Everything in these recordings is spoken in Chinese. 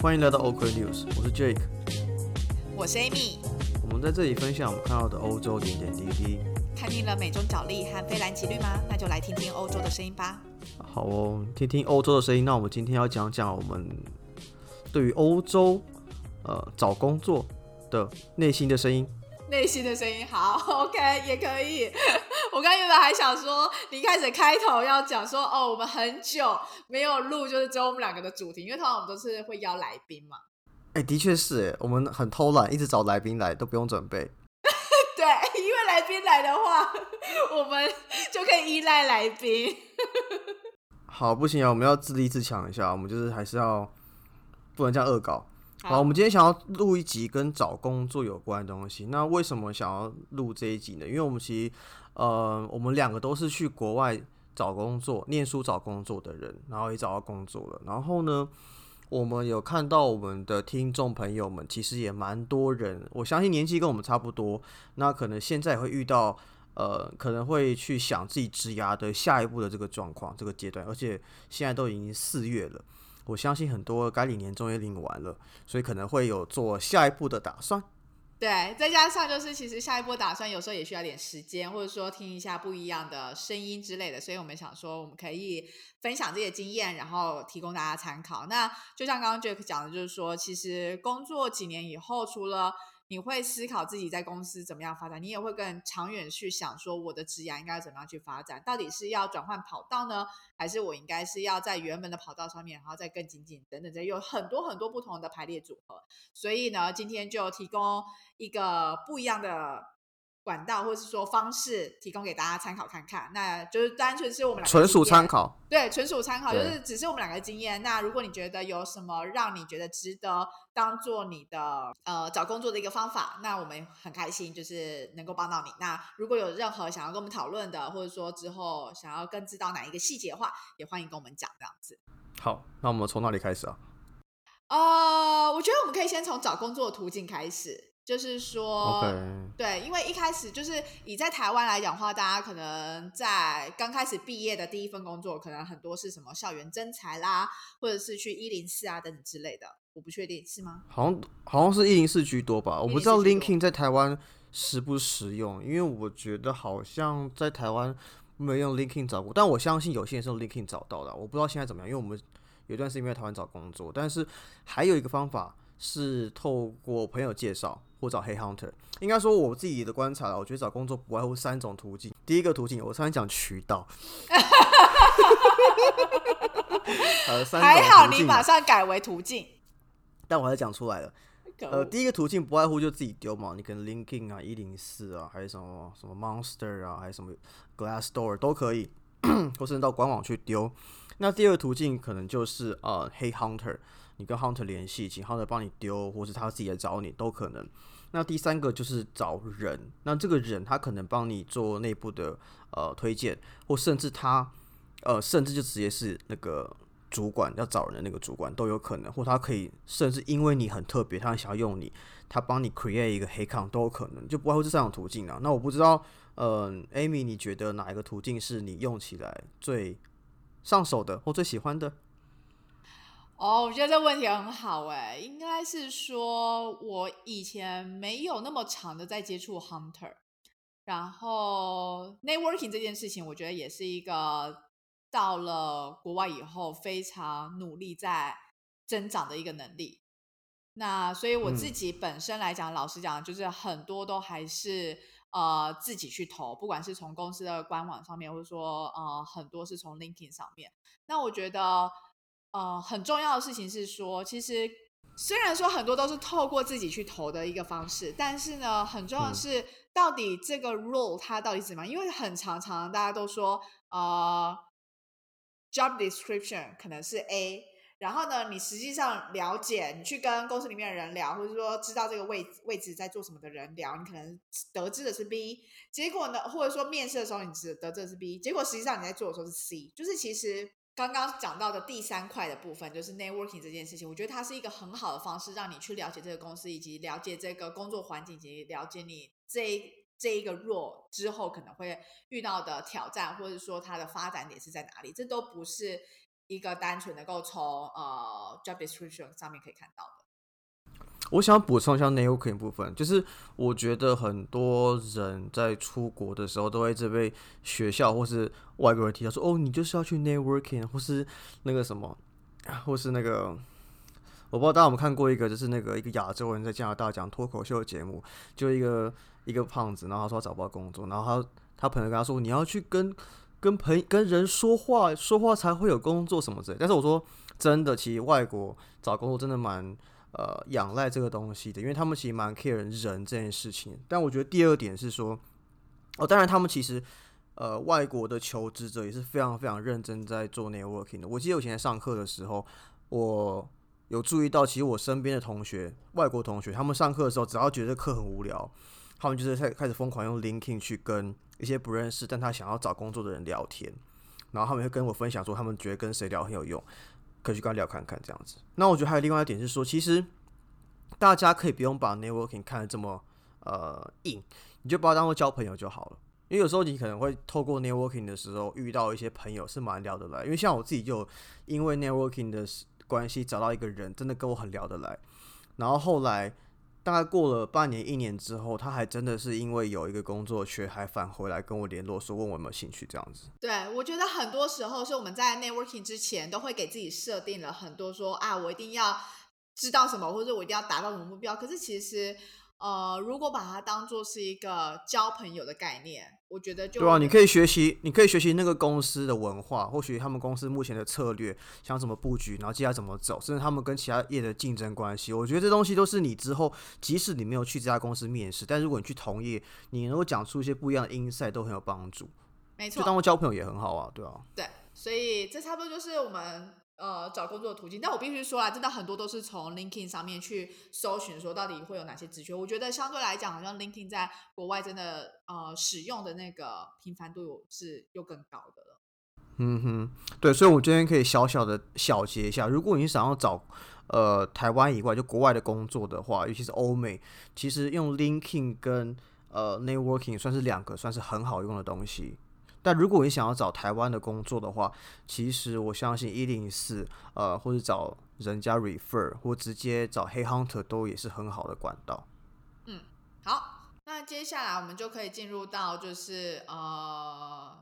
欢迎来到 OK News，我是 Jake，我是 Amy。我们在这里分享我们看到的欧洲点点滴滴。看腻了美中角力和菲蓝奇绿吗？那就来听听欧洲的声音吧。好哦，听听欧洲的声音。那我们今天要讲讲我们对于欧洲呃找工作的内心的声音。内心的声音，好，OK，也可以。我刚原本还想说，你一开始开头要讲说，哦，我们很久没有录，就是只有我们两个的主题，因为通常我们都是会邀来宾嘛。哎，的确是，哎，我们很偷懒，一直找来宾来，都不用准备。对，因为来宾来的话，我们就可以依赖来宾。好，不行啊，我们要自立自强一下，我们就是还是要不能这样恶搞。好，我们今天想要录一集跟找工作有关的东西。那为什么想要录这一集呢？因为我们其实，呃，我们两个都是去国外找工作、念书找工作的人，然后也找到工作了。然后呢，我们有看到我们的听众朋友们，其实也蛮多人，我相信年纪跟我们差不多。那可能现在会遇到，呃，可能会去想自己职涯的下一步的这个状况、这个阶段，而且现在都已经四月了。我相信很多该领年终也领完了，所以可能会有做下一步的打算。对，再加上就是其实下一步打算有时候也需要点时间，或者说听一下不一样的声音之类的，所以我们想说我们可以分享这些经验，然后提供大家参考。那就像刚刚 Jack 讲的，就是说其实工作几年以后，除了你会思考自己在公司怎么样发展，你也会更长远去想说我的职业应该怎么样去发展，到底是要转换跑道呢，还是我应该是要在原本的跑道上面，然后再更紧紧等等，这有很多很多不同的排列组合。所以呢，今天就提供一个不一样的。管道或者是说方式提供给大家参考看看，那就是单纯是我们纯属参考，对，纯属参考，就是只是我们两个经验。那如果你觉得有什么让你觉得值得当做你的呃找工作的一个方法，那我们很开心，就是能够帮到你。那如果有任何想要跟我们讨论的，或者说之后想要更知道哪一个细节的话，也欢迎跟我们讲这样子。好，那我们从哪里开始啊？呃，我觉得我们可以先从找工作的途径开始。就是说，对，因为一开始就是以在台湾来讲话，大家可能在刚开始毕业的第一份工作，可能很多是什么校园征才啦，或者是去一零四啊等等之类的，我不确定是吗？好像好像是一零四居多吧，我不知道 LinkedIn 在台湾实不实用，因为我觉得好像在台湾没有用 LinkedIn 找过，但我相信有些人是用 LinkedIn 找到的，我不知道现在怎么样，因为我们有段时间没在台湾找工作，但是还有一个方法是透过朋友介绍。或找黑 hunter，应该说我自己的观察，我觉得找工作不外乎三种途径。第一个途径，我常讲渠道，还好你马上改为途径，但我还是讲出来了。呃，第一个途径不外乎就自己丢嘛，你可能 LinkedIn 啊、一零四啊，还是什么什么 Monster 啊，还是什么 Glassdoor 都可以，或是到官网去丢。那第二个途径可能就是呃黑 hunter。你跟 hunter 联系，请 hunter 帮你丢，或是他自己来找你都可能。那第三个就是找人，那这个人他可能帮你做内部的呃推荐，或甚至他呃甚至就直接是那个主管要找人的那个主管都有可能，或他可以甚至因为你很特别，他想要用你，他帮你 create 一个黑 com 都有可能，就不外乎这三种途径啊。那我不知道，呃，Amy，你觉得哪一个途径是你用起来最上手的，或最喜欢的？哦，我觉得这问题很好哎，应该是说我以前没有那么长的在接触 hunter，然后 networking 这件事情，我觉得也是一个到了国外以后非常努力在增长的一个能力。那所以我自己本身来讲，老实讲，就是很多都还是呃自己去投，不管是从公司的官网上面，或者说呃很多是从 LinkedIn 上面。那我觉得。呃，很重要的事情是说，其实虽然说很多都是透过自己去投的一个方式，但是呢，很重要的是到底这个 role 它到底怎么样？因为很常常大家都说，呃，job description 可能是 A，然后呢，你实际上了解，你去跟公司里面的人聊，或者说知道这个位位置在做什么的人聊，你可能得知的是 B，结果呢，或者说面试的时候你只得知的是 B，结果实际上你在做的时候是 C，就是其实。刚刚讲到的第三块的部分，就是 networking 这件事情，我觉得它是一个很好的方式，让你去了解这个公司，以及了解这个工作环境，以及了解你这这一个弱之后可能会遇到的挑战，或者说它的发展点是在哪里，这都不是一个单纯能够从呃 job description 上面可以看到的。我想补充一下 networking 部分，就是我觉得很多人在出国的时候都会直被学校或是外国人提到说，哦，你就是要去 networking，或是那个什么，或是那个，我不知道大家有没有看过一个，就是那个一个亚洲人在加拿大讲脱口秀节目，就一个一个胖子，然后他说找不到工作，然后他他朋友跟他说，你要去跟跟朋跟人说话，说话才会有工作什么之类。但是我说真的，其实外国找工作真的蛮。呃，仰赖这个东西的，因为他们其实蛮 care 人这件事情。但我觉得第二点是说，哦，当然他们其实呃，外国的求职者也是非常非常认真在做 networking 的。我记得我以前在上课的时候，我有注意到，其实我身边的同学，外国同学，他们上课的时候，只要觉得课很无聊，他们就是开开始疯狂用 l i n k i n g 去跟一些不认识但他想要找工作的人聊天，然后他们会跟我分享说，他们觉得跟谁聊很有用。可以去跟他聊看看这样子。那我觉得还有另外一点是说，其实大家可以不用把 networking 看得这么呃硬，你就把它当做交朋友就好了。因为有时候你可能会透过 networking 的时候遇到一些朋友是蛮聊得来。因为像我自己就因为 networking 的关系找到一个人，真的跟我很聊得来。然后后来。大概过了半年、一年之后，他还真的是因为有一个工作缺，还返回来跟我联络，说问我有没有兴趣这样子。对，我觉得很多时候是我们在 networking 之前都会给自己设定了很多说啊，我一定要知道什么，或者我一定要达到什么目标。可是其实。呃，如果把它当做是一个交朋友的概念，我觉得就对啊，你可以学习，你可以学习那个公司的文化，或许他们公司目前的策略，想怎么布局，然后接下来怎么走，甚至他们跟其他业的竞争关系。我觉得这东西都是你之后，即使你没有去这家公司面试，但如果你去同业，你能够讲出一些不一样的 insight，都很有帮助。没错，就当做交朋友也很好啊，对啊。对，所以这差不多就是我们。呃，找工作的途径，但我必须说啊，真的很多都是从 LinkedIn 上面去搜寻，说到底会有哪些职缺。我觉得相对来讲，好像 LinkedIn 在国外真的呃使用的那个频繁度是又更高的了。嗯哼，对，所以我今天可以小小的小结一下，如果你想要找呃台湾以外就国外的工作的话，尤其是欧美，其实用 LinkedIn 跟呃 Networking 算是两个算是很好用的东西。但如果你想要找台湾的工作的话，其实我相信一零四，呃，或者找人家 refer，或直接找黑 hunter 都也是很好的管道。嗯，好，那接下来我们就可以进入到就是呃，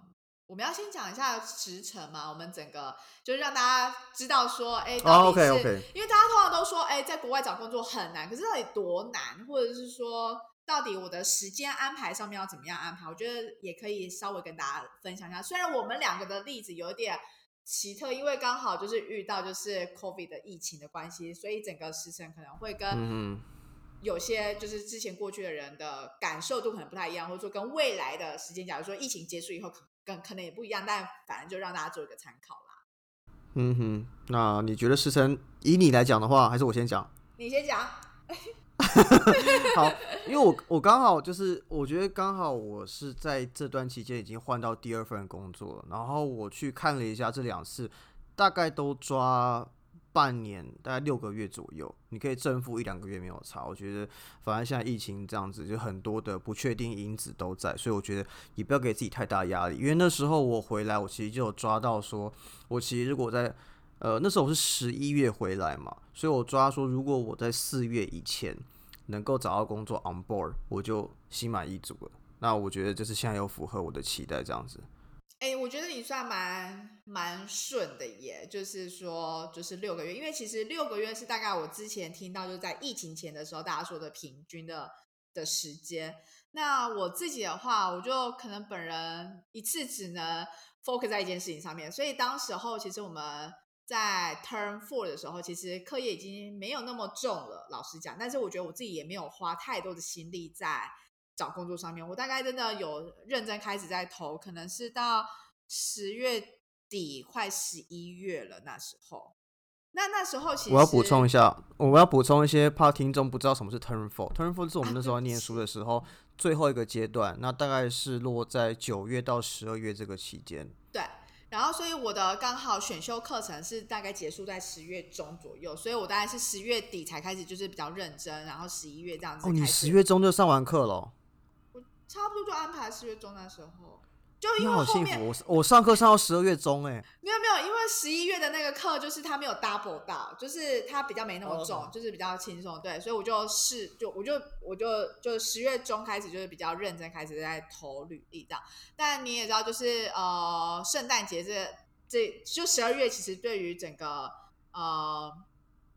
我们要先讲一下时程嘛，我们整个就是让大家知道说，哎，到底是，因为大家通常都说，哎，在国外找工作很难，可是到底多难，或者是说。到底我的时间安排上面要怎么样安排？我觉得也可以稍微跟大家分享一下。虽然我们两个的例子有点奇特，因为刚好就是遇到就是 COVID 的疫情的关系，所以整个时程可能会跟有些就是之前过去的人的感受度可能不太一样，或者说跟未来的时间，假如说疫情结束以后，可跟可能也不一样。但反正就让大家做一个参考啦。嗯哼，那你觉得时程以你来讲的话，还是我先讲？你先讲。好，因为我我刚好就是，我觉得刚好我是在这段期间已经换到第二份工作了，然后我去看了一下这两次，大概都抓半年，大概六个月左右，你可以正负一两个月没有差。我觉得反正现在疫情这样子，就很多的不确定因子都在，所以我觉得你不要给自己太大压力。因为那时候我回来，我其实就有抓到说，我其实如果在呃那时候我是十一月回来嘛，所以我抓说如果我在四月以前。能够找到工作 on board，我就心满意足了。那我觉得就是现在有符合我的期待这样子。哎，我觉得你算蛮蛮顺的耶，就是说就是六个月，因为其实六个月是大概我之前听到就是在疫情前的时候大家说的平均的的时间。那我自己的话，我就可能本人一次只能 focus 在一件事情上面，所以当时候其实我们。在 Turn Four 的时候，其实课业已经没有那么重了，老实讲。但是我觉得我自己也没有花太多的心力在找工作上面。我大概真的有认真开始在投，可能是到十月底快十一月了那时候。那那时候其实我要补充一下，我要补充一些怕听众不知道什么是 Turn Four。Turn Four 是我们那时候念书的时候最后一个阶段，那大概是落在九月到十二月这个期间。对。然后，所以我的刚好选修课程是大概结束在十月中左右，所以我大概是十月底才开始，就是比较认真，然后十一月这样子。哦，你十月中就上完课了？我差不多就安排十月中那时候。就因你为后面好幸福，我我上课上到十二月中哎、没有没有，因为十一月的那个课就是他没有 double 到，就是他比较没那么重哦就是比较轻松，对，所以我就试，就我就我就就十月中开始就是比较认真开始在投履历这样。但你也知道，就是呃，圣诞节这这就十二月，其实对于整个呃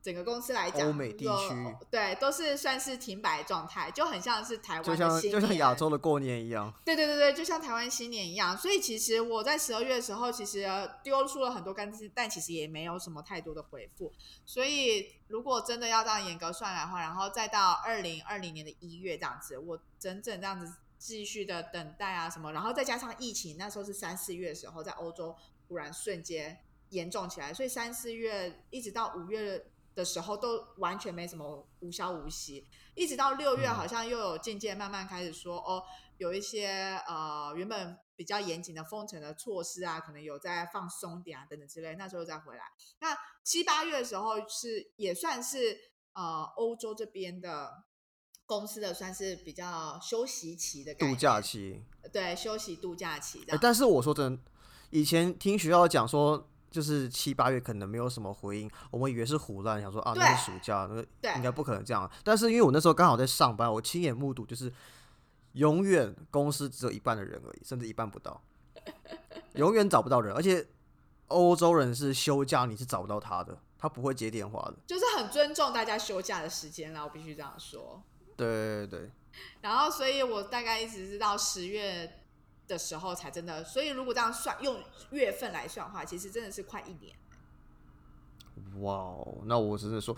整个公司来讲，欧美地区对都是算是停摆状态，就很像是台湾就像就像亚洲的过年一样。对对对对，就像台湾新年一样，所以其实我在十二月的时候，其实丢出了很多干枝，但其实也没有什么太多的回复。所以如果真的要这样严格算来的话，然后再到二零二零年的一月这样子，我整整这样子继续的等待啊什么，然后再加上疫情，那时候是三四月的时候，在欧洲忽然瞬间严重起来，所以三四月一直到五月的时候都完全没什么无消无息，一直到六月嗯好像又有渐渐慢慢开始说哦，有一些呃原本比较严谨的封城的措施啊，可能有在放松点啊等等之类，那时候再回来。那七八月的时候是也算是呃欧洲这边的公司的算是比较休息期的概度假期，对休息度假期。但是我说真的，以前听学校讲说，就是七八月可能没有什么回应，我们以为是胡乱，想说啊，那是暑假，那个应该不可能这样。但是因为我那时候刚好在上班，我亲眼目睹，就是永远公司只有一半的人而已，甚至一半不到，永远找不到人，而且欧洲人是休假你是找不到他的，他不会接电话的。就是很尊重大家休假的时间啦，我必须这样说。对对对，然后，所以我大概一直是到十月的时候才真的，所以如果这样算用月份来算的话，其实真的是快一年。哇哦，那我真的说，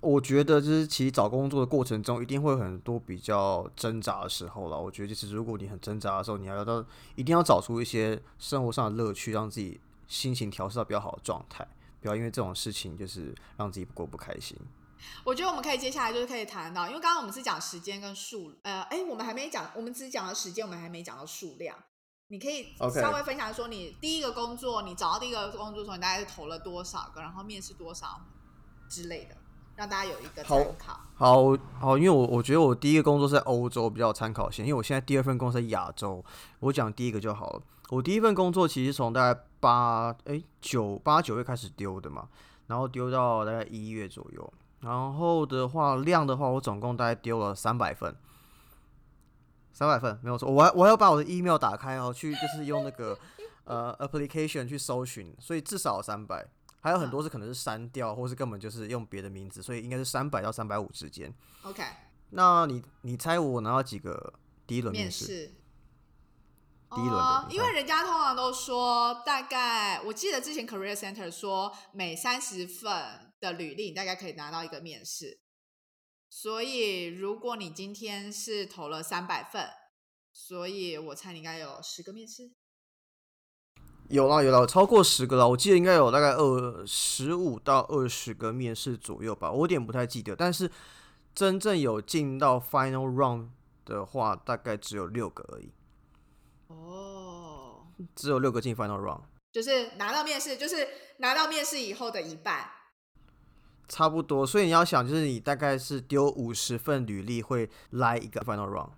我觉得就是其实找工作的过程中，一定会有很多比较挣扎的时候了。我觉得就是如果你很挣扎的时候，你还要到一定要找出一些生活上的乐趣，让自己心情调试到比较好的状态，不要因为这种事情就是让自己过不开心。我觉得我们可以接下来就是可以谈到，因为刚刚我们是讲时间跟数，呃，哎，我们还没讲，我们只讲了时间，我们还没讲到数量。你可以稍微分享说，你第一个工作，你找到第一个工作的时候，你大概是投了多少个，然后面试多少之类的，让大家有一个好参考。好好，因为我我觉得我第一个工作是在欧洲比较有参考性，因为我现在第二份工作在亚洲，我讲第一个就好了。我第一份工作其实从大概八哎九八九月开始丢的嘛，然后丢到大概一月左右，然后的话量的话，我总共大概丢了三百份，三百份没有错，我还我还要把我的 email 打开哦，去就是用那个呃 application 去搜寻，所以至少三百。还有很多是可能是删掉，或是根本就是用别的名字，所以应该是三百到三百五之间。OK，那你你猜我拿到几个第一轮面试？第一轮因为人家通常都说，大概我记得之前 Career Center 说，每三十份的履历，你大概可以拿到一个面试。所以如果你今天是投了三百份，所以我猜你应该有十个面试。有啦有啦，超过十个了，我记得应该有大概二十五到二十个面试左右吧，我有点不太记得。但是真正有进到 final round 的话，大概只有六个而已，哦，只有六个进 final round，就是拿到面试，就是拿到面试以后的一半。差不多。所以你要想，就是你大概是丢五十份履历会来一个 final round。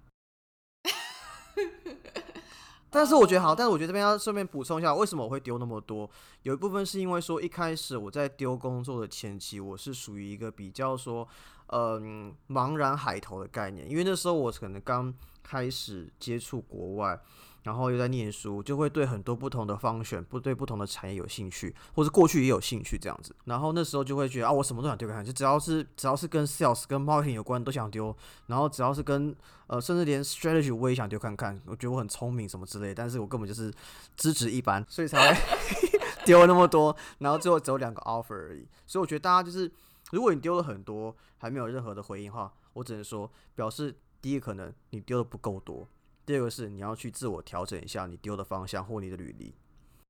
但是我觉得好，但是我觉得这边要顺便补充一下，为什么我会丢那么多？有一部分是因为说一开始我在丢工作的前期，我是属于一个比较说，嗯，茫然海投的概念，因为那时候我可能刚开始接触国外，然后又在念书，就会对很多不同的方选，不对不同的产业有兴趣，或者过去也有兴趣这样子。然后那时候就会觉得啊，我什么都想丢看看，就只要是只要是跟 sales 跟 marketing 有关都想丢，然后只要是跟呃甚至连 strategy 我也想丢看看，我觉得我很聪明什么之类，但是我根本就是资质一般，所以才会 丢了那么多，然后最后只有两个 offer 而已。所以我觉得大家就是，如果你丢了很多还没有任何的回应的话，我只能说表示第一可能你丢的不够多。第二个是你要去自我调整一下你丢的方向或你的履历。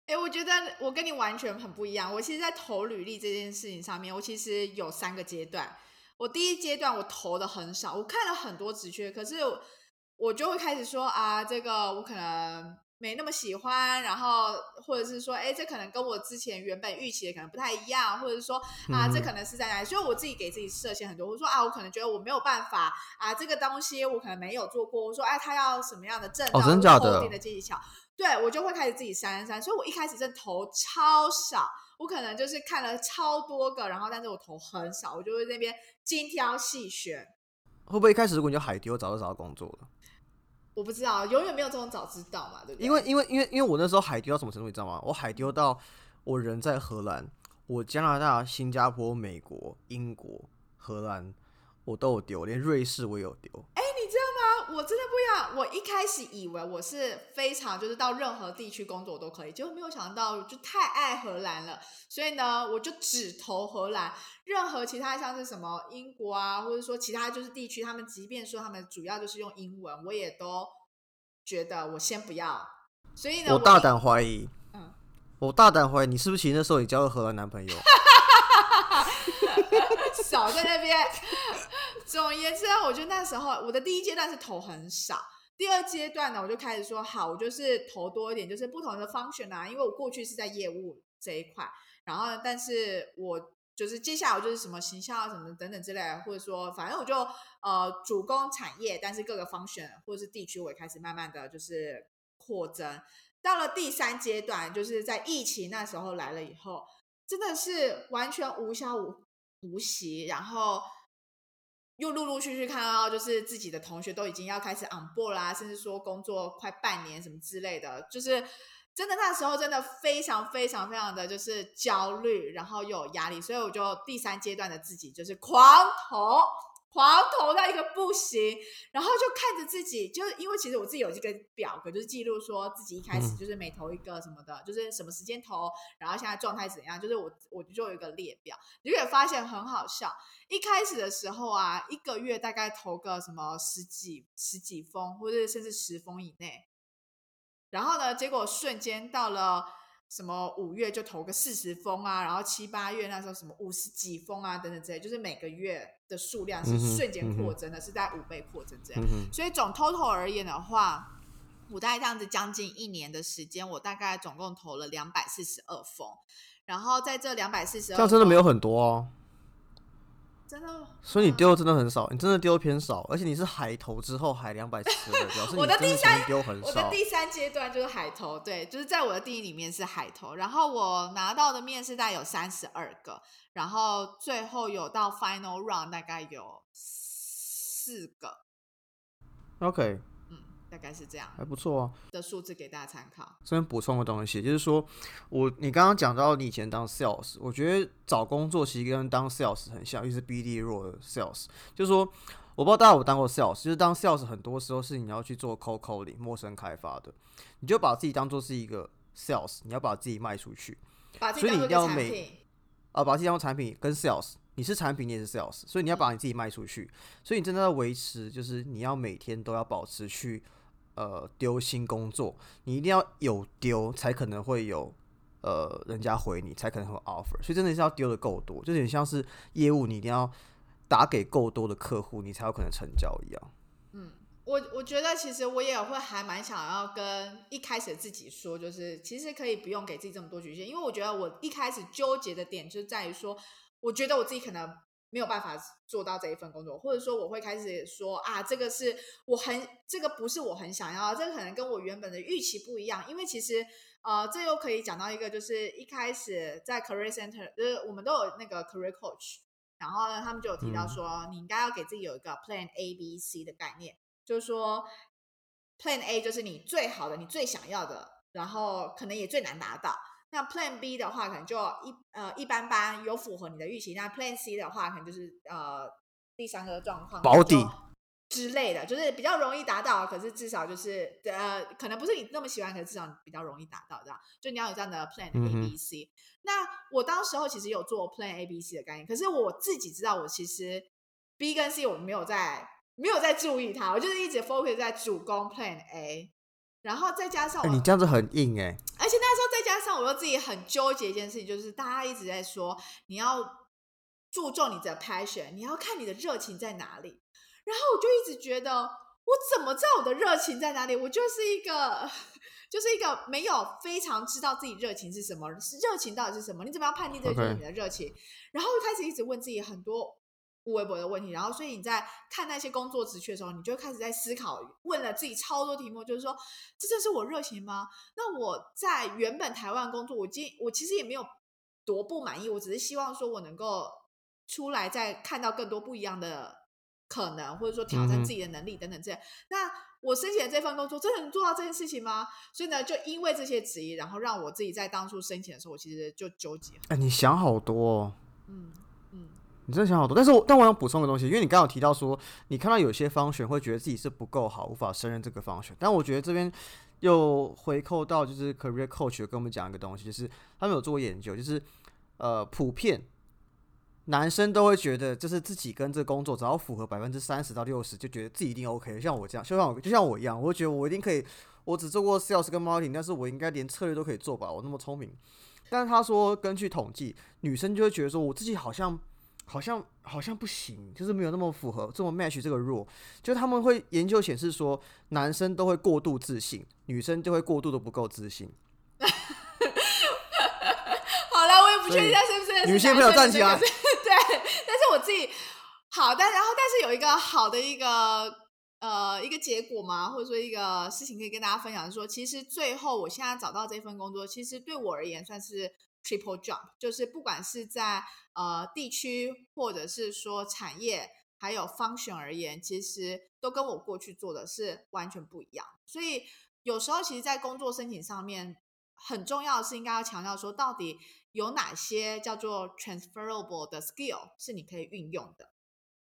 哎、我觉得我跟你完全很不一样。我其实，在投履历这件事情上面，我其实有三个阶段。我第一阶段我投的很少，我看了很多职缺，可是我就会开始说啊，这个我可能没那么喜欢，然后或者是说，哎，这可能跟我之前原本预期的可能不太一样，或者是说啊，这可能是在哪里？所以我自己给自己设限很多，我说啊，我可能觉得我没有办法啊，这个东西我可能没有做过，我说哎，他要什么样的证，哦，真假的的技巧，对我就会开始自己删删，所以我一开始真投超少，我可能就是看了超多个，然后但是我投很少，我就会那边精挑细选。会不会一开始如果你就海丢，早就找到工作了？我不知道，永远没有这种早知道嘛，对不对？因为因为因为因为我那时候海丢到什么程度，你知道吗？我海丢到我人在荷兰，我加拿大、新加坡、美国、英国、荷兰，我都有丢，连瑞士我也有丢。我真的不要。我一开始以为我是非常就是到任何地区工作我都可以，结果没有想到就太爱荷兰了，所以呢，我就只投荷兰。任何其他像是什么英国啊，或者说其他就是地区，他们即便说他们主要就是用英文，我也都觉得我先不要。所以呢，我大胆怀疑，嗯，我大胆怀疑。你是不是其实那时候你交了荷兰男朋友？少在那边。总而言之，我觉得那时候我的第一阶段是投很少，第二阶段呢，我就开始说好，我就是投多一点，就是不同的 function 啊，因为我过去是在业务这一块，然后但是我。就是接下来我就是什么形象啊，什么等等之类，或者说反正我就呃主攻产业，但是各个方选或者是地区，我也开始慢慢的就是扩增。到了第三阶段，就是在疫情那时候来了以后，真的是完全无消无无息，然后又陆陆续续看到就是自己的同学都已经要开始 on board 啦，甚至说工作快半年什么之类的，就是。真的那时候真的非常非常非常的就是焦虑，然后又有压力，所以我就第三阶段的自己就是狂投，狂投到一个不行，然后就看着自己，就是因为其实我自己有这个表格，就是记录说自己一开始就是每投一个什么的，就是什么时间投，然后现在状态怎样，就是我我就有一个列表，你就会发现很好笑，一开始的时候啊，一个月大概投个什么十几十几封，或者甚至十封以内。然后呢？结果瞬间到了什么五月就投个四十封啊，然后七八月那时候什么五十几封啊，等等之类，就是每个月的数量是瞬间扩增的，是在五倍扩增这样。所以总 total 而言的话，我大概这样子将近一年的时间，我大概总共投了两百四十二封。然后在这两百四十二，这样真的没有很多哦。真的，所以你丢的真的很少，你真的丢的偏少，而且你是海投之后海两百次的，表示我的第三丢很少。我的第三阶段就是海投，对，就是在我的第一里面是海投，然后我拿到的面试大概有三十二个，然后最后有到 final round 大概有四个。OK。大概是这样，还不错啊。的数字给大家参考。这边补充个东西，就是说我你刚刚讲到你以前当 sales，我觉得找工作其实跟当 sales 很像，就是 BD 弱的 sales。就是说，我不知道大家有当过 sales，就是当 sales 很多时候是你要去做 cold calling 陌生开发的，你就把自己当做是一个 sales，你要把自己卖出去。所以你一定要每啊，把自己当产品跟 sales，你是产品你也是 sales，所以你要把你自己卖出去。所以你真的要维持，就是你要每天都要保持去。呃，丢新工作，你一定要有丢，才可能会有呃人家回你，才可能会 offer。所以真的是要丢的够多，就有点像是业务，你一定要打给够多的客户，你才有可能成交一样。嗯，我我觉得其实我也会还蛮想要跟一开始自己说，就是其实可以不用给自己这么多局限，因为我觉得我一开始纠结的点就在于说，我觉得我自己可能。没有办法做到这一份工作，或者说我会开始说啊，这个是我很这个不是我很想要，这个可能跟我原本的预期不一样。因为其实呃，这又可以讲到一个，就是一开始在 career center，就是我们都有那个 career coach，然后呢，他们就有提到说，你应该要给自己有一个 plan A B C 的概念，就是说 plan A 就是你最好的，你最想要的，然后可能也最难达到。那 Plan B 的话，可能就一呃一般般，有符合你的预期。那 Plan C 的话，可能就是呃第三个状况保底之类的，就是比较容易达到，可是至少就是呃可能不是你那么喜欢，可是至少比较容易达到这样。就你要有这样的 Plan A B C。那我当时候其实有做 Plan A B C 的概念，可是我自己知道，我其实 B 跟 C 我没有在没有在注意它，我就是一直 focus 在主攻 Plan A。然后再加上你这样子很硬哎，而且那时候再加上我又自己很纠结一件事情，就是大家一直在说你要注重你的 passion，你要看你的热情在哪里。然后我就一直觉得我怎么知道我的热情在哪里？我就是一个，就是一个没有非常知道自己热情是什么，热情到底是什么？你怎么样判定这就是你的热情？然后开始一直问自己很多微博的问题，然后所以你在看那些工作职缺的时候，你就开始在思考，问了自己超多题目，就是说，这正是我热情吗？那我在原本台湾工作，我今我其实也没有多不满意，我只是希望说我能够出来再看到更多不一样的。可能或者说挑战自己的能力等等这样，那我申请的这份工作真的能做到这件事情吗？所以呢，就因为这些质疑，然后让我自己在当初申请的时候，我其实就纠结。哎，你想好多，哦嗯，你真的想好多。但是我但我想补充个东西，因为你刚刚提到说，你看到有些方选会觉得自己是不够好，无法胜任这个方选。但我觉得这边又回扣到就是 career coach 跟我们讲一个东西，就是他们有做过研究，就是呃普遍。男生都会觉得，就是自己跟这工作只要符合百分之三十到六十，就觉得自己一定 OK。像我这样，就像我就像我一样，我觉得我一定可以。我只做过 sales 跟 marketing，但是我应该连策略都可以做吧？我那么聪明。但是他说，根据统计，女生就会觉得说，我自己好像好像好像不行，就是没有那么符合这么 match 这个 role。就他们会研究显示说，男生都会过度自信，女生就会过度的不够自信。好了，我也不确定是不是女性朋友站起来。我自己好，但然后但是有一个好的一个呃一个结果嘛，或者说一个事情可以跟大家分享，说其实最后我现在找到这份工作，其实对我而言算是 triple jump，就是不管是在呃地区或者是说产业还有 function 而言，其实都跟我过去做的是完全不一样。所以有时候其实，在工作申请上面，很重要的是应该要强调说，到底。有哪些叫做 transferable 的 skill 是你可以运用的？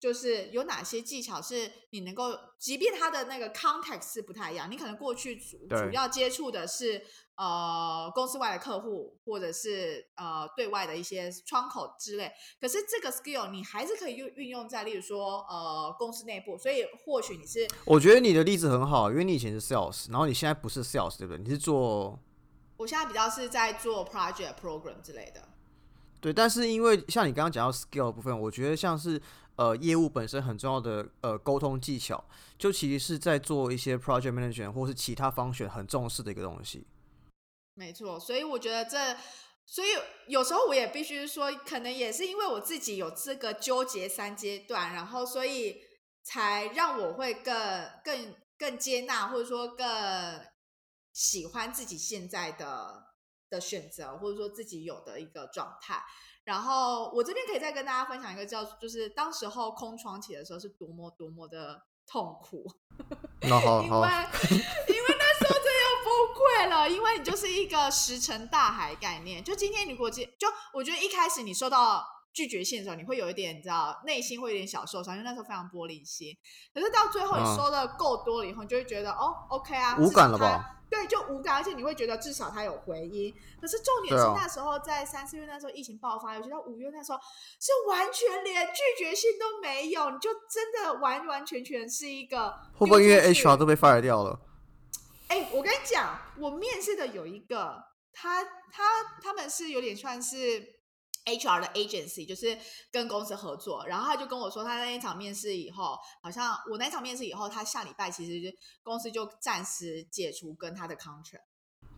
就是有哪些技巧是你能够，即便它的那个 context 是不太一样，你可能过去主主要接触的是呃公司外的客户，或者是呃对外的一些窗口之类，可是这个 skill 你还是可以用运用在，例如说呃公司内部。所以或许你是，我觉得你的例子很好，因为你以前是 sales，然后你现在不是 sales，对不对？你是做。我现在比较是在做 project program 之类的，对，但是因为像你刚刚讲到 skill 部分，我觉得像是呃业务本身很重要的呃沟通技巧，就其实是在做一些 project management 或是其他方选很重视的一个东西。没错，所以我觉得这，所以有时候我也必须说，可能也是因为我自己有这个纠结三阶段，然后所以才让我会更更更接纳，或者说更。喜欢自己现在的的选择，或者说自己有的一个状态。然后我这边可以再跟大家分享一个叫，就是当时候空窗期的时候是多么多么的痛苦。那好，因为 因为那时候真的要崩溃了，因为你就是一个石沉大海概念。就今天如果接就我觉得一开始你收到拒绝信的时候，你会有一点你知道内心会有点小受伤，因为那时候非常玻璃心。可是到最后你说的够多了以后，你就会觉得哦，OK 啊，无感了吧？对，就无感，而且你会觉得至少他有回音。可是重点是那时候在三四月那时候疫情爆发，尤其到五月那时候，是完全连拒绝信都没有，你就真的完完全全是一个会不会因为 HR 都被 fire 掉了？哎，我跟你讲，我面试的有一个，他他他们是有点算是。HR 的 agency 就是跟公司合作，然后他就跟我说，他那一场面试以后，好像我那场面试以后，他下礼拜其实公司就暂时解除跟他的 contract。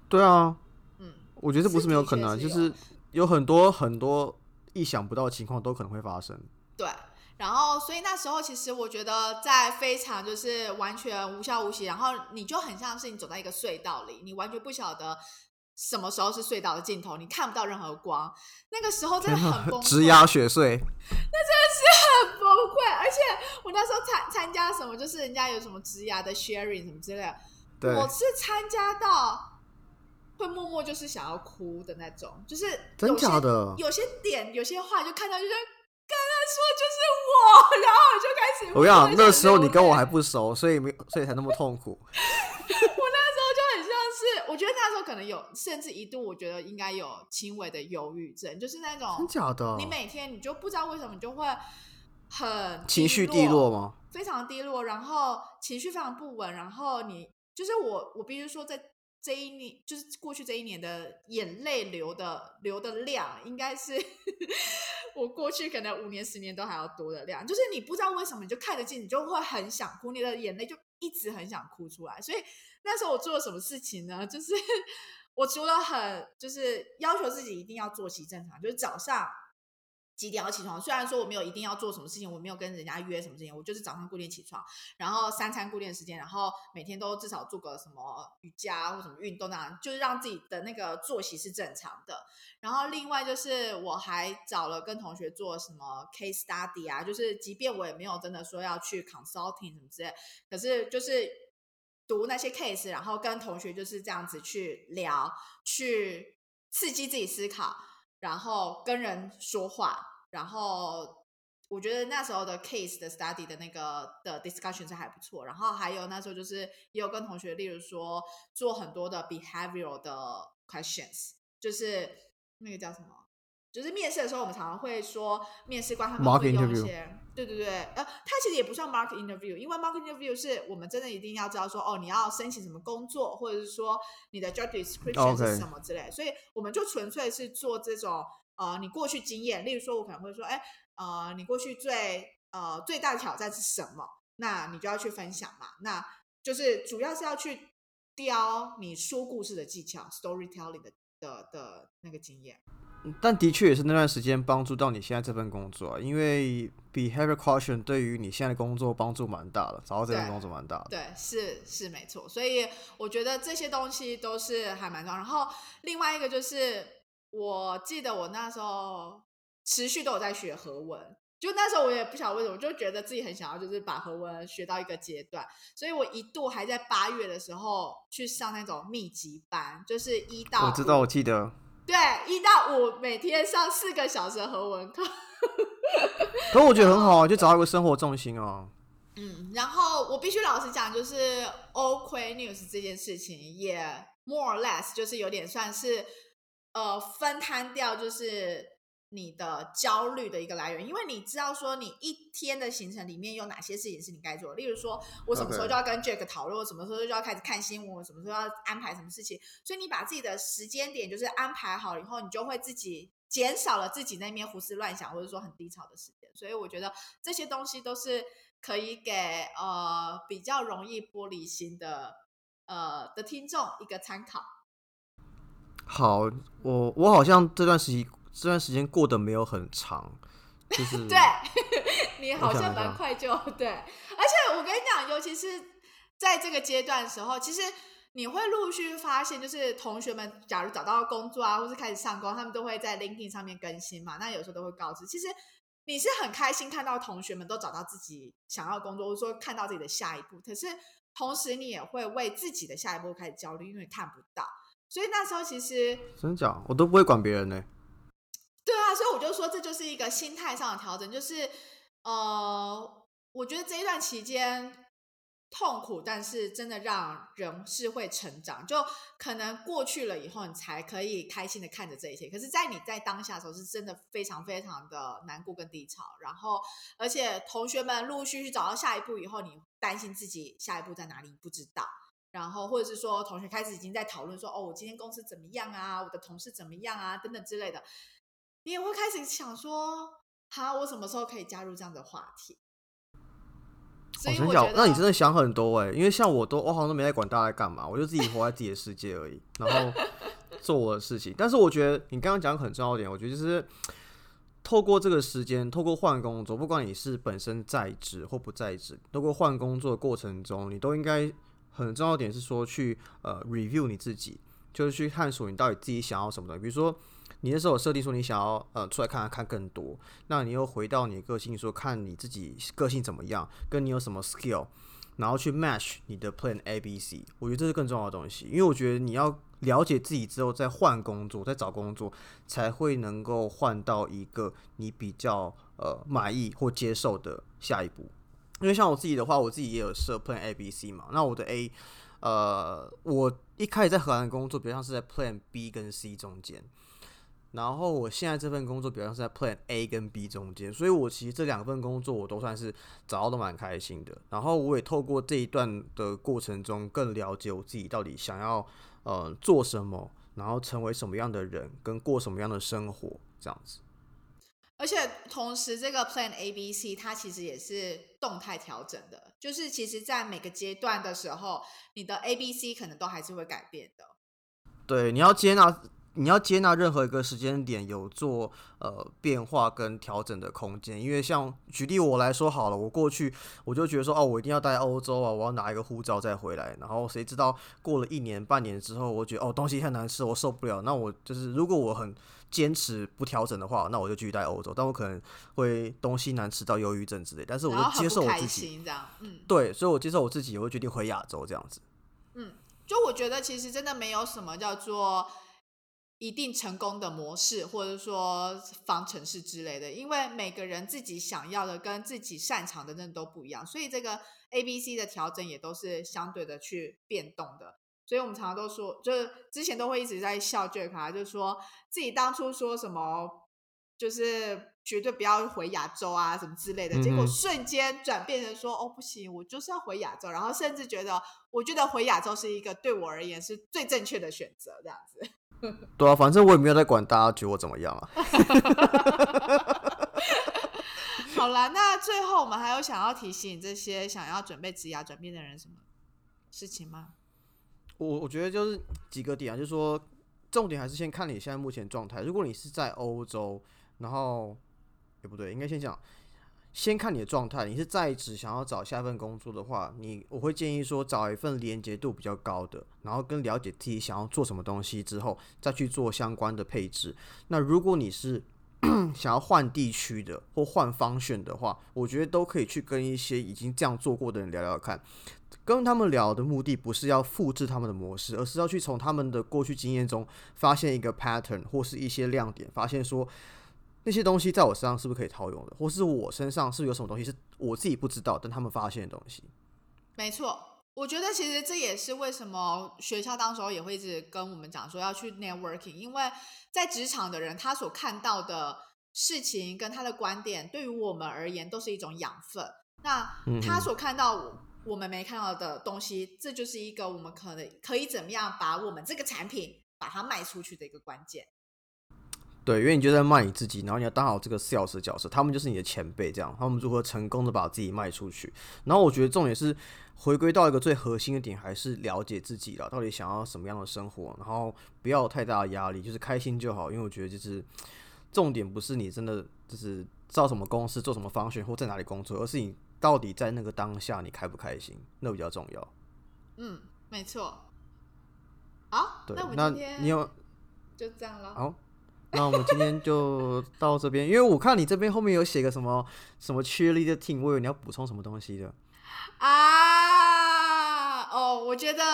对啊，嗯，我觉得这不是没有可能，就是有很多很多意想不到的情况都可能会发生。对，然后所以那时候其实我觉得在非常就是完全无效无息，然后你就很像是你走在一个隧道里，你完全不晓得。什么时候是隧道的尽头？你看不到任何光，那个时候真的很崩溃，直压血碎，那真的是很崩溃。而且我那时候参参加什么，就是人家有什么直牙的 sharing 什么之类的，我是参加到会默默就是想要哭的那种，就是真假的，有些点有些话就看到就是跟他说就是我，然后我就开始，我讲那时候你跟我还不熟，所以没所以才那么痛苦。我觉得那时候可能有，甚至一度我觉得应该有轻微的忧郁症，就是那种真假的，你每天你就不知道为什么你就会很情绪低落吗？非常低落，然后情绪非常不稳，然后你就是我，我必须说，在这一年，就是过去这一年的眼泪流的流的量，应该是 我过去可能五年、十年都还要多的量。就是你不知道为什么，你就看着镜你就会很想哭，你的眼泪就一直很想哭出来。所以那时候我做了什么事情呢？就是 我除了很就是要求自己一定要作息正常，就是早上。几点要起床？虽然说我没有一定要做什么事情，我没有跟人家约什么事情，我就是早上固定起床，然后三餐固定时间，然后每天都至少做个什么瑜伽或什么运动那样，就是让自己的那个作息是正常的。然后另外就是我还找了跟同学做什么 case study 啊，就是即便我也没有真的说要去 consulting 什么之类，可是就是读那些 case，然后跟同学就是这样子去聊，去刺激自己思考。然后跟人说话，然后我觉得那时候的 case 的 study 的那个的 discussion 是还不错。然后还有那时候就是也有跟同学，例如说做很多的 behavioral 的 questions，就是那个叫什么？就是面试的时候，我们常常会说面试官他们会用一些。对对对，呃，它其实也不算 market interview，因为 market interview 是我们真的一定要知道说，哦，你要申请什么工作，或者是说你的 job description 是什么之类，所以我们就纯粹是做这种，呃，你过去经验，例如说，我可能会说，哎，呃，你过去最呃最大的挑战是什么？那你就要去分享嘛，那就是主要是要去雕你说故事的技巧，storytelling 的的的那个经验。但的确也是那段时间帮助到你现在这份工作，因为 behavior caution 对于你现在的工作帮助蛮大的，找到这份工作蛮大的。对，是是没错，所以我觉得这些东西都是还蛮重要。然后另外一个就是，我记得我那时候持续都有在学和文，就那时候我也不晓得为什么，就觉得自己很想要，就是把和文学到一个阶段，所以我一度还在八月的时候去上那种密集班，就是一到我知道，我记得。对，一到五每天上四个小时的和文课，可我觉得很好啊，就找到一个生活重心啊。嗯，然后我必须老实讲，就是 OK News 这件事情也 more or less 就是有点算是呃分摊掉，就是。你的焦虑的一个来源，因为你知道说你一天的行程里面有哪些事情是你该做的，例如说我什么时候就要跟 Jack 讨论，什么时候就要开始看新闻，什么时候要安排什么事情，所以你把自己的时间点就是安排好以后，你就会自己减少了自己那边胡思乱想或者说很低潮的时间，所以我觉得这些东西都是可以给呃比较容易玻璃心的呃的听众一个参考。好，我我好像这段时期。这段时间过得没有很长，就是 对你好像蛮快就对，而且我跟你讲，尤其是在这个阶段的时候，其实你会陆续发现，就是同学们假如找到工作啊，或是开始上工，他们都会在 LinkedIn 上面更新嘛。那有时候都会告知，其实你是很开心看到同学们都找到自己想要工作，或者说看到自己的下一步。可是同时你也会为自己的下一步开始焦虑，因为看不到。所以那时候其实真假我都不会管别人呢。对啊，所以我就说这就是一个心态上的调整，就是呃，我觉得这一段期间痛苦，但是真的让人是会成长。就可能过去了以后，你才可以开心的看着这一切。可是，在你在当下的时候，是真的非常非常的难过跟低潮。然后，而且同学们陆陆续续找到下一步以后，你担心自己下一步在哪里不知道。然后，或者是说，同学开始已经在讨论说，哦，我今天公司怎么样啊？我的同事怎么样啊？等等之类的。你也会开始想说，好，我什么时候可以加入这样的话题？所以我觉得，那你真的想很多哎，因为像我都，我好像都没在管大家在干嘛，我就自己活在自己的世界而已，然后 做我的事情。但是我觉得你刚刚讲很重要一点，我觉得就是透过这个时间，透过换工作，不管你是本身在职或不在职，透过换工作的过程中，你都应该很重要点是说去呃 review 你自己，就是去探索你到底自己想要什么的，比如说。你那时候有设定说你想要呃出来看看看更多，那你又回到你的个性说看你自己个性怎么样，跟你有什么 skill，然后去 match 你的 plan A B C，我觉得这是更重要的东西，因为我觉得你要了解自己之后再换工作，再找工作才会能够换到一个你比较呃满意或接受的下一步。因为像我自己的话，我自己也有设 plan A B C 嘛，那我的 A，呃，我一开始在荷兰工作，比较像是在 plan B 跟 C 中间。然后我现在这份工作，比方像是在 Plan A 跟 B 中间，所以我其实这两份工作我都算是找到都蛮开心的。然后我也透过这一段的过程中，更了解我自己到底想要呃做什么，然后成为什么样的人，跟过什么样的生活这样子。而且同时，这个 Plan A B C 它其实也是动态调整的，就是其实在每个阶段的时候，你的 A B C 可能都还是会改变的。对，你要接纳。你要接纳任何一个时间点有做呃变化跟调整的空间，因为像举例我来说好了，我过去我就觉得说哦，我一定要待欧洲啊，我要拿一个护照再回来，然后谁知道过了一年半年之后，我觉得哦东西太难吃，我受不了，那我就是如果我很坚持不调整的话，那我就继续待欧洲，但我可能会东西难吃到忧郁症之类，但是我就接受我自己，这样，嗯，对，所以我接受我自己，我会决定回亚洲这样子，嗯，就我觉得其实真的没有什么叫做。一定成功的模式，或者说方程式之类的，因为每个人自己想要的跟自己擅长的那都不一样，所以这个 A、B、C 的调整也都是相对的去变动的。所以我们常常都说，就是之前都会一直在笑 Jack 啊，就是说自己当初说什么，就是绝对不要回亚洲啊什么之类的，结果瞬间转变成说，哦不行，我就是要回亚洲，然后甚至觉得，我觉得回亚洲是一个对我而言是最正确的选择，这样子。对啊，反正我也没有在管大家觉得我怎么样啊。好啦，那最后我们还有想要提醒这些想要准备职涯转变的人什么事情吗？我我觉得就是几个点啊，就是说重点还是先看你现在目前状态。如果你是在欧洲，然后也不对，应该先讲。先看你的状态，你是在职想要找下一份工作的话，你我会建议说找一份连接度比较高的，然后跟了解自己想要做什么东西之后，再去做相关的配置。那如果你是 想要换地区的或换方选的话，我觉得都可以去跟一些已经这样做过的人聊聊看。跟他们聊的目的不是要复制他们的模式，而是要去从他们的过去经验中发现一个 pattern 或是一些亮点，发现说。那些东西在我身上是不是可以套用的，或是我身上是不是有什么东西是我自己不知道，但他们发现的东西？没错，我觉得其实这也是为什么学校当时候也会一直跟我们讲说要去 networking，因为在职场的人他所看到的事情跟他的观点，对于我们而言都是一种养分。那他所看到我们没看到的东西，这就是一个我们可能可以怎么样把我们这个产品把它卖出去的一个关键。对，因为你就在卖你自己，然后你要当好这个 sales 的角色，他们就是你的前辈，这样他们如何成功的把自己卖出去。然后我觉得重点是回归到一个最核心的点，还是了解自己了，到底想要什么样的生活，然后不要有太大的压力，就是开心就好。因为我觉得就是重点不是你真的就是造什么公司做什么方选或在哪里工作，而是你到底在那个当下你开不开心，那比较重要。嗯，没错。好，那我们今天你有就这样了。好。那我们今天就到这边，因为我看你这边后面有写个什么什么 cheerleader team，我以为你要补充什么东西的。啊，哦，我觉得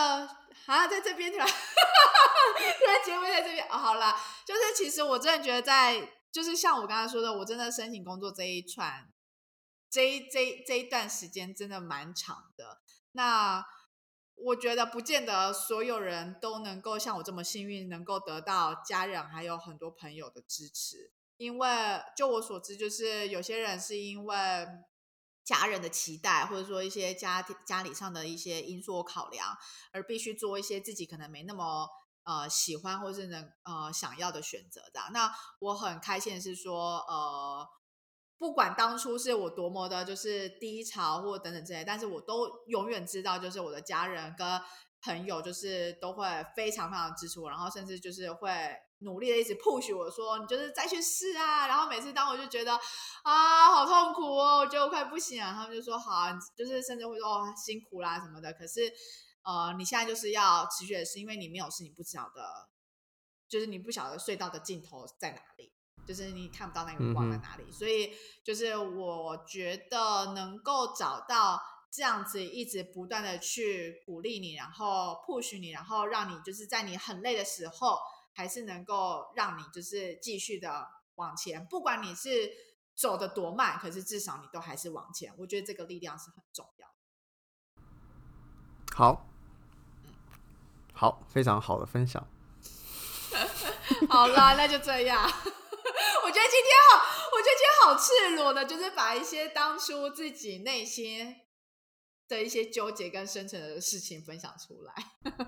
啊，在这边突然突然结尾在这边哦，好啦，就是其实我真的觉得在，就是像我刚才说的，我真的申请工作这一串，这一这这一段时间真的蛮长的。那我觉得不见得所有人都能够像我这么幸运，能够得到家人还有很多朋友的支持。因为就我所知，就是有些人是因为家人的期待，或者说一些家庭家里上的一些因素考量，而必须做一些自己可能没那么呃喜欢或是能呃想要的选择的。那我很开心的是说，呃。不管当初是我多么的，就是低潮或等等之类，但是我都永远知道，就是我的家人跟朋友，就是都会非常非常支持我，然后甚至就是会努力的一直 push 我说，你就是再去试啊。然后每次当我就觉得啊，好痛苦哦，我觉得我快不行了，他们就说好，就是甚至会说哦辛苦啦什么的。可是呃，你现在就是要持续的是，因为你没有是你不晓得，就是你不晓得隧道的尽头在哪里。就是你看不到那个光在哪里，所以就是我觉得能够找到这样子一直不断的去鼓励你，然后 push 你，然后让你就是在你很累的时候，还是能够让你就是继续的往前，不管你是走的多慢，可是至少你都还是往前。我觉得这个力量是很重要。好，好，非常好的分享。好啦，那就这样。今天好，我觉得今天好赤裸的，就是把一些当初自己内心的一些纠结跟深层的事情分享出来。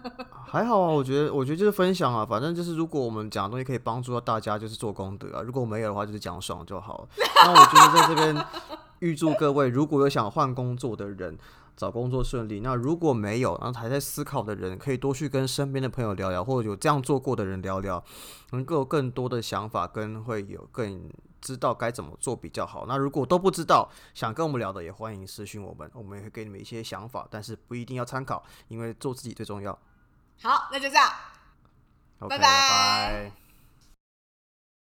还好啊，我觉得，我觉得就是分享啊，反正就是如果我们讲的东西可以帮助到大家，就是做功德啊。如果没有的话，就是讲爽就好了。那我觉得在这边预祝各位，如果有想换工作的人。找工作顺利。那如果没有，然后还在思考的人，可以多去跟身边的朋友聊聊，或者有这样做过的人聊聊，能够有更多的想法，跟会有更知道该怎么做比较好。那如果都不知道，想跟我们聊的，也欢迎私信我们，我们也会给你们一些想法，但是不一定要参考，因为做自己最重要。好，那就这样，拜拜。